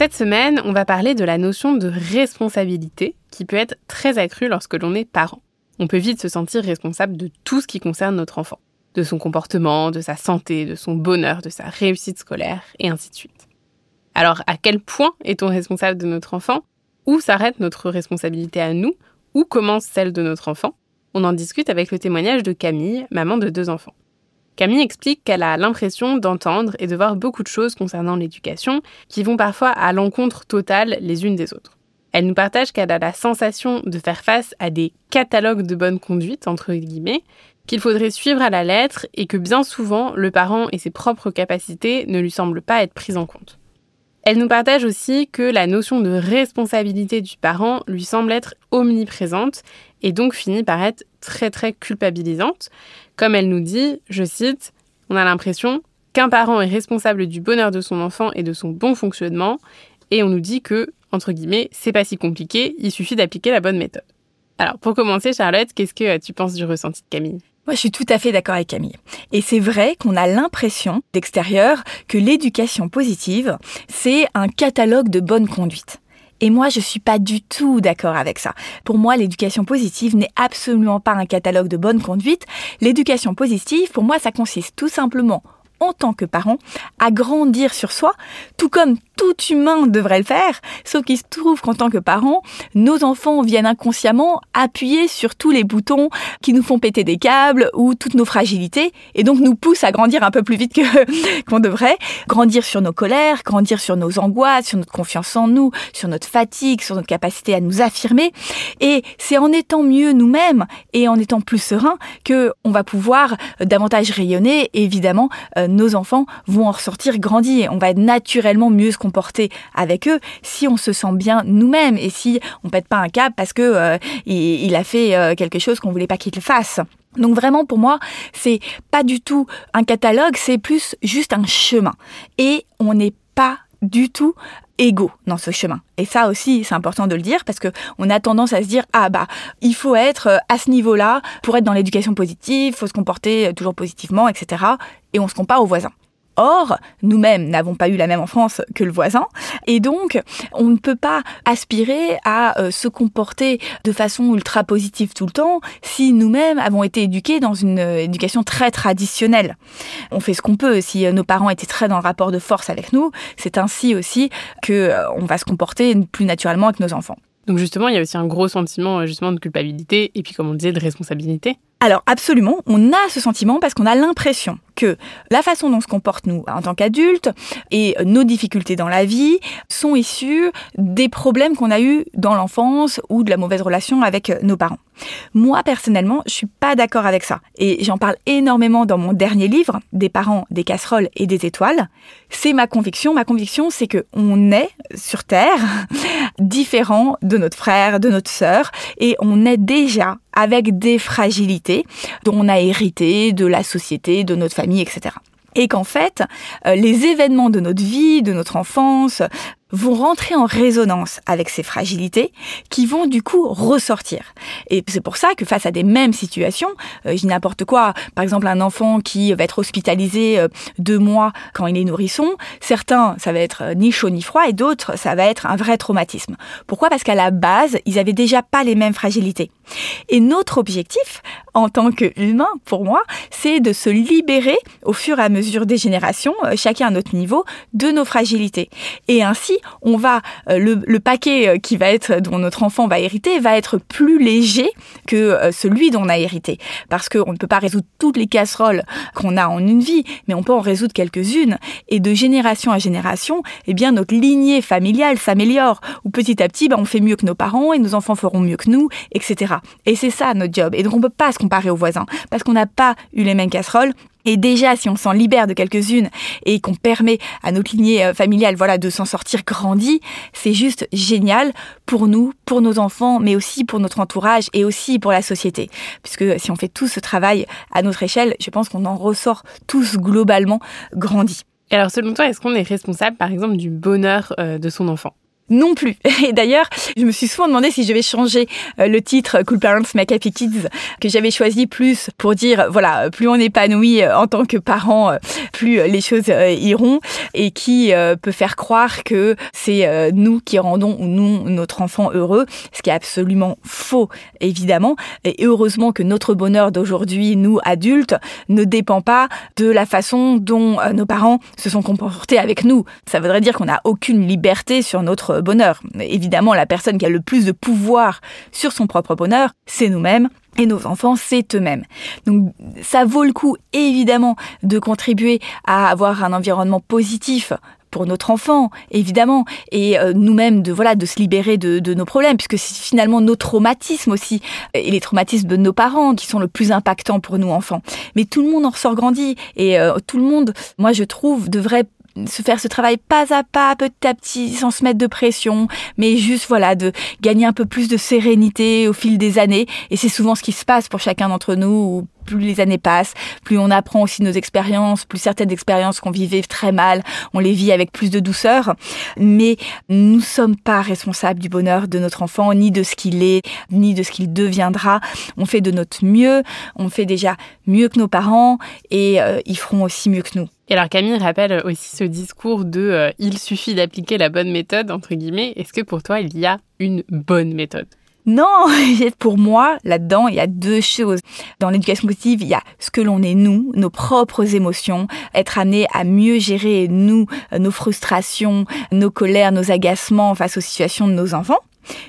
Cette semaine, on va parler de la notion de responsabilité qui peut être très accrue lorsque l'on est parent. On peut vite se sentir responsable de tout ce qui concerne notre enfant, de son comportement, de sa santé, de son bonheur, de sa réussite scolaire, et ainsi de suite. Alors, à quel point est-on responsable de notre enfant? Où s'arrête notre responsabilité à nous? Où commence celle de notre enfant? On en discute avec le témoignage de Camille, maman de deux enfants. Camille explique qu'elle a l'impression d'entendre et de voir beaucoup de choses concernant l'éducation qui vont parfois à l'encontre totale les unes des autres. Elle nous partage qu'elle a la sensation de faire face à des catalogues de bonne conduite, entre guillemets, qu'il faudrait suivre à la lettre et que bien souvent, le parent et ses propres capacités ne lui semblent pas être prises en compte. Elle nous partage aussi que la notion de responsabilité du parent lui semble être omniprésente et donc finit par être très très culpabilisante. Comme elle nous dit, je cite, on a l'impression qu'un parent est responsable du bonheur de son enfant et de son bon fonctionnement et on nous dit que, entre guillemets, c'est pas si compliqué, il suffit d'appliquer la bonne méthode. Alors pour commencer, Charlotte, qu'est-ce que tu penses du ressenti de Camille? Moi, je suis tout à fait d'accord avec Camille. Et c'est vrai qu'on a l'impression d'extérieur que l'éducation positive, c'est un catalogue de bonne conduite. Et moi, je suis pas du tout d'accord avec ça. Pour moi, l'éducation positive n'est absolument pas un catalogue de bonne conduite. L'éducation positive, pour moi, ça consiste tout simplement en tant que parent à grandir sur soi, tout comme tout humain devrait le faire, sauf qu'il se trouve qu'en tant que parent, nos enfants viennent inconsciemment appuyer sur tous les boutons qui nous font péter des câbles ou toutes nos fragilités, et donc nous poussent à grandir un peu plus vite que qu'on devrait, grandir sur nos colères, grandir sur nos angoisses, sur notre confiance en nous, sur notre fatigue, sur notre capacité à nous affirmer, et c'est en étant mieux nous-mêmes et en étant plus serein que on va pouvoir davantage rayonner. Et évidemment, euh, nos enfants vont en ressortir grandis. On va naturellement mieux se comporter avec eux si on se sent bien nous-mêmes et si on pète pas un câble parce que euh, il, a fait euh, quelque chose qu'on voulait pas qu'il fasse. Donc vraiment pour moi, c'est pas du tout un catalogue, c'est plus juste un chemin. Et on n'est pas du tout égaux dans ce chemin. Et ça aussi, c'est important de le dire parce que on a tendance à se dire ah bah il faut être euh, à ce niveau-là pour être dans l'éducation positive, faut se comporter toujours positivement, etc. Et on se compare aux voisins. Or, nous-mêmes n'avons pas eu la même enfance que le voisin, et donc on ne peut pas aspirer à euh, se comporter de façon ultra positive tout le temps si nous-mêmes avons été éduqués dans une euh, éducation très traditionnelle. On fait ce qu'on peut. Si euh, nos parents étaient très dans le rapport de force avec nous, c'est ainsi aussi que on va se comporter plus naturellement avec nos enfants. Donc justement, il y a aussi un gros sentiment justement de culpabilité et puis comme on disait de responsabilité. Alors absolument, on a ce sentiment parce qu'on a l'impression que la façon dont on se comporte nous en tant qu'adultes et nos difficultés dans la vie sont issues des problèmes qu'on a eus dans l'enfance ou de la mauvaise relation avec nos parents. Moi personnellement, je suis pas d'accord avec ça et j'en parle énormément dans mon dernier livre Des parents, des casseroles et des étoiles. C'est ma conviction, ma conviction c'est que on est sur terre différent de notre frère, de notre sœur et on est déjà avec des fragilités dont on a hérité de la société, de notre etc et qu'en fait, euh, les événements de notre vie, de notre enfance, vont rentrer en résonance avec ces fragilités qui vont du coup ressortir. Et c'est pour ça que face à des mêmes situations, euh, je n'importe quoi, par exemple un enfant qui va être hospitalisé euh, deux mois quand il est nourrisson, certains ça va être euh, ni chaud ni froid et d'autres ça va être un vrai traumatisme. Pourquoi? Parce qu'à la base, ils avaient déjà pas les mêmes fragilités. Et notre objectif en tant qu'humain, pour moi, c'est de se libérer au fur et à mesure des générations, chacun à notre niveau, de nos fragilités. Et ainsi, on va euh, le, paquet euh, qui va être dont notre enfant va hériter va être plus léger que euh, celui dont on a hérité. Parce qu'on ne peut pas résoudre toutes les casseroles qu'on a en une vie mais on peut en résoudre quelques-unes. Et de génération à génération eh bien notre lignée familiale s'améliore. Ou petit à petit ben, on fait mieux que nos parents et nos enfants feront mieux que nous etc et c'est ça notre job. Et donc on peut pas se comparer aux voisins parce qu'on n'a pas eu les mêmes casseroles Et déjà, si on s'en libère de quelques-unes et qu'on permet à notre lignée euh, familiale, voilà, de s'en sortir grandi, c'est juste génial pour nous, pour nos enfants, mais aussi pour notre entourage et aussi pour la société. Puisque si on fait tout ce travail à notre échelle, je pense qu'on en ressort tous globalement grandis. Et alors, selon toi, est-ce qu'on est responsable, par exemple, du bonheur euh, de son enfant? Non plus. Et d'ailleurs, je me suis souvent demandé si je vais changer euh, le titre Cool Parents Make Happy Kids que j'avais choisi plus pour dire voilà, plus on épanouit euh, en tant que parent, euh, plus les choses iront et qui peut faire croire que c'est nous qui rendons ou nous notre enfant heureux, ce qui est absolument faux évidemment. Et heureusement que notre bonheur d'aujourd'hui, nous adultes, ne dépend pas de la façon dont nos parents se sont comportés avec nous. Ça voudrait dire qu'on n'a aucune liberté sur notre bonheur. Évidemment, la personne qui a le plus de pouvoir sur son propre bonheur, c'est nous-mêmes. Et nos enfants, c'est eux-mêmes. Donc ça vaut le coup, évidemment, de contribuer à avoir un environnement positif pour notre enfant, évidemment, et euh, nous-mêmes de voilà de se libérer de, nos problèmes, puisque c'est finalement nos traumatismes aussi et les traumatismes de nos parents qui sont le plus impactants pour nous enfants. Mais tout le monde en ressort grandi et euh, tout le monde, moi je trouve, devrait se faire ce travail pas à pas, petit à petit, sans se mettre de pression, mais juste voilà de gagner un peu plus de sérénité au fil des années. Et c'est souvent ce qui se passe pour chacun d'entre nous. Plus les années passent, plus on apprend aussi nos expériences, plus certaines expériences qu'on vivait très mal, on les vit avec plus de douceur. Mais nous sommes pas responsables du bonheur de notre enfant, ni de ce qu'il est, ni de ce qu'il deviendra. On fait de notre mieux, on fait déjà mieux que nos parents, et euh, ils feront aussi mieux que nous. Et alors Camille rappelle aussi ce discours de euh, il suffit d'appliquer la bonne méthode entre guillemets. Est-ce que pour toi il y a une bonne méthode? Non, pour moi, là-dedans, il y a deux choses. Dans l'éducation positive, il y a ce que l'on est nous, nos propres émotions, être amené à mieux gérer nous, nos frustrations, nos colères, nos agacements face aux situations de nos enfants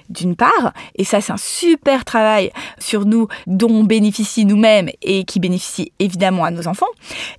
d'une part, et ça c'est un super travail sur nous dont on bénéficie nous-mêmes et qui bénéficie évidemment à nos enfants,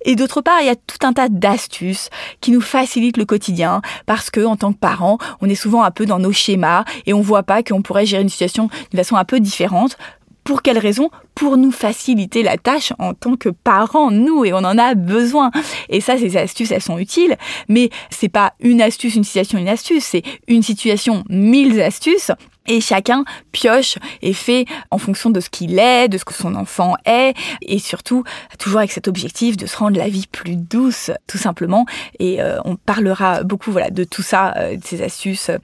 et d'autre part il y a tout un tas d'astuces qui nous facilitent le quotidien parce que en tant que parents on est souvent un peu dans nos schémas et on voit pas qu'on pourrait gérer une situation d'une façon un peu différente pour quelle raison? Pour nous faciliter la tâche en tant que parents, nous, et on en a besoin. Et ça, ces astuces, elles sont utiles, mais c'est pas une astuce, une situation, une astuce, c'est une situation, mille astuces et chacun pioche et fait en fonction de ce qu'il est, de ce que son enfant est, et surtout toujours avec cet objectif de se rendre la vie plus douce, tout simplement. Et euh, on parlera beaucoup voilà de tout ça, euh, de ces astuces euh,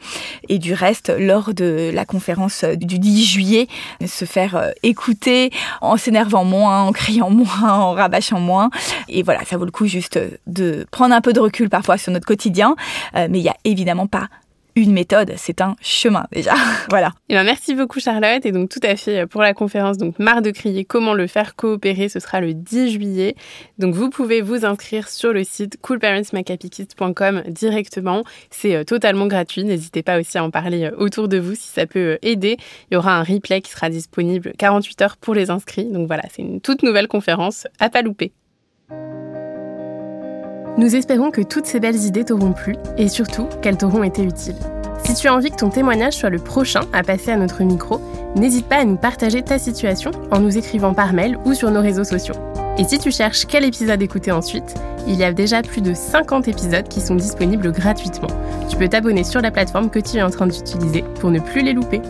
et du reste lors de la conférence du 10 juillet. Se faire écouter en s'énervant moins, en criant moins, en rabâchant moins. Et voilà, ça vaut le coup juste de prendre un peu de recul parfois sur notre quotidien, mais il y a évidemment pas une méthode, c'est un chemin déjà. voilà. Et eh ben merci beaucoup Charlotte et donc tout à fait pour la conférence donc marre de crier comment le faire coopérer, ce sera le 10 juillet. Donc vous pouvez vous inscrire sur le site coolparentsmacapikids.com directement. C'est euh, totalement gratuit, n'hésitez pas aussi à en parler euh, autour de vous si ça peut euh, aider. Il y aura un replay qui sera disponible 48 heures pour les inscrits. Donc voilà, c'est une toute nouvelle conférence à pas louper. Nous espérons que toutes ces belles idées t'auront plu et surtout qu'elles t'auront été utiles. Si tu as envie que ton témoignage soit le prochain à passer à notre micro, n'hésite pas à nous partager ta situation en nous écrivant par mail ou sur nos réseaux sociaux. Et si tu cherches quel épisode écouter ensuite, il y a déjà plus de 50 épisodes qui sont disponibles gratuitement. Tu peux t'abonner sur la plateforme que tu es en train d'utiliser pour ne plus les louper.